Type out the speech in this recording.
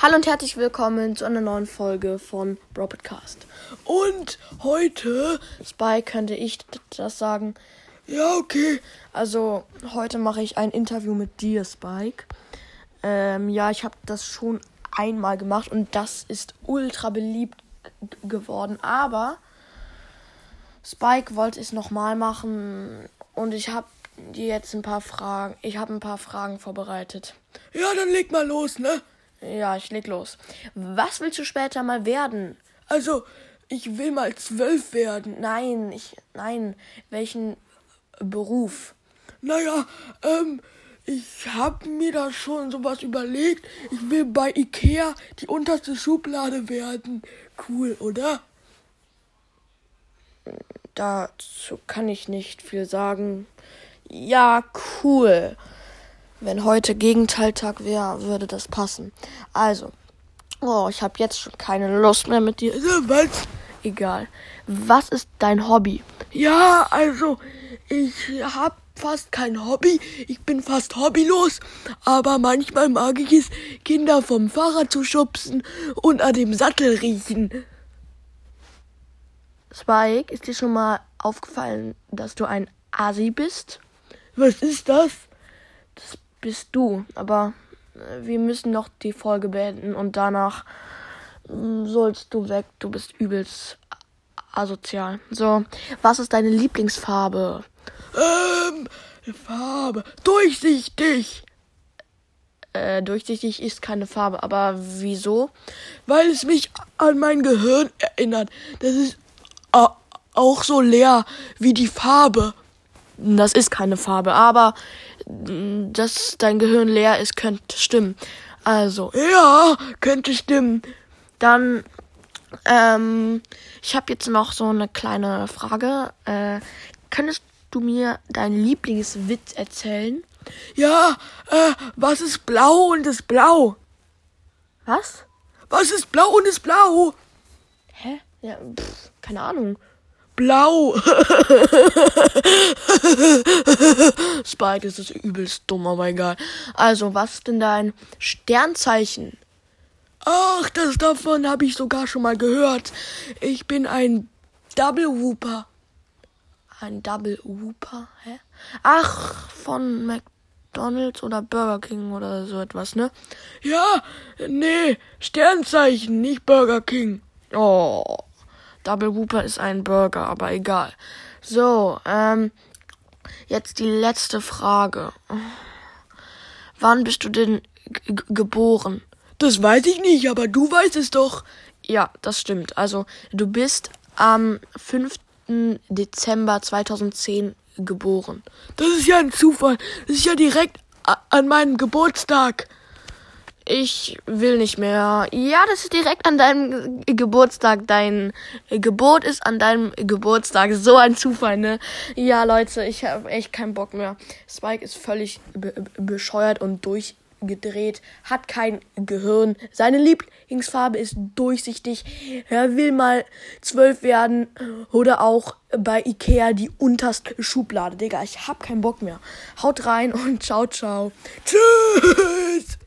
Hallo und herzlich willkommen zu einer neuen Folge von Bro Podcast. Und heute. Spy könnte ich das sagen. Ja, okay. Also, heute mache ich ein Interview mit dir, Spike. Ähm, ja, ich habe das schon einmal gemacht und das ist ultra beliebt geworden. Aber Spike wollte es nochmal machen und ich habe dir jetzt ein paar Fragen. Ich habe ein paar Fragen vorbereitet. Ja, dann leg mal los, ne? Ja, ich leg los. Was willst du später mal werden? Also, ich will mal zwölf werden. Nein, ich. Nein. Welchen Beruf? Naja, ähm, ich hab mir da schon sowas überlegt. Ich will bei Ikea die unterste Schublade werden. Cool, oder? Dazu kann ich nicht viel sagen. Ja, cool. Wenn heute Gegenteiltag wäre, würde das passen. Also, oh, ich habe jetzt schon keine Lust mehr mit dir. Was? Egal. Was ist dein Hobby? Ja, also, ich habe fast kein Hobby. Ich bin fast hobbylos. Aber manchmal mag ich es, Kinder vom Fahrrad zu schubsen und an dem Sattel riechen. Spike, ist dir schon mal aufgefallen, dass du ein Asi bist? Was ist das? Das bist du. Aber äh, wir müssen noch die Folge beenden und danach mm, sollst du weg. Du bist übelst asozial. So, was ist deine Lieblingsfarbe? Ähm, Farbe. Durchsichtig. Äh, durchsichtig ist keine Farbe, aber wieso? Weil es mich an mein Gehirn erinnert. Das ist auch so leer wie die Farbe. Das ist keine Farbe, aber dass dein Gehirn leer ist, könnte stimmen. Also. Ja, könnte stimmen. Dann, ähm, ich habe jetzt noch so eine kleine Frage. Äh, könntest du mir deinen Lieblingswitz erzählen? Ja, äh, was ist blau und ist blau? Was? Was ist blau und ist blau? Hä? Ja, pff, keine Ahnung. Blau. Spike, das ist übelst dumm, aber egal. Also, was ist denn dein Sternzeichen? Ach, das davon habe ich sogar schon mal gehört. Ich bin ein Double Whooper. Ein Double Whooper? Hä? Ach, von McDonald's oder Burger King oder so etwas, ne? Ja, nee, Sternzeichen, nicht Burger King. Oh. Double Whooper ist ein Burger, aber egal. So, ähm, jetzt die letzte Frage. Wann bist du denn geboren? Das weiß ich nicht, aber du weißt es doch. Ja, das stimmt. Also, du bist am 5. Dezember 2010 geboren. Das ist ja ein Zufall. Das ist ja direkt an meinem Geburtstag. Ich will nicht mehr. Ja, das ist direkt an deinem Geburtstag. Dein Geburt ist an deinem Geburtstag. So ein Zufall, ne? Ja, Leute, ich habe echt keinen Bock mehr. Spike ist völlig be bescheuert und durchgedreht, hat kein Gehirn. Seine Lieblingsfarbe ist durchsichtig. Er will mal zwölf werden oder auch bei Ikea die unterste Schublade. Digga, ich hab keinen Bock mehr. Haut rein und ciao, ciao. Tschüss.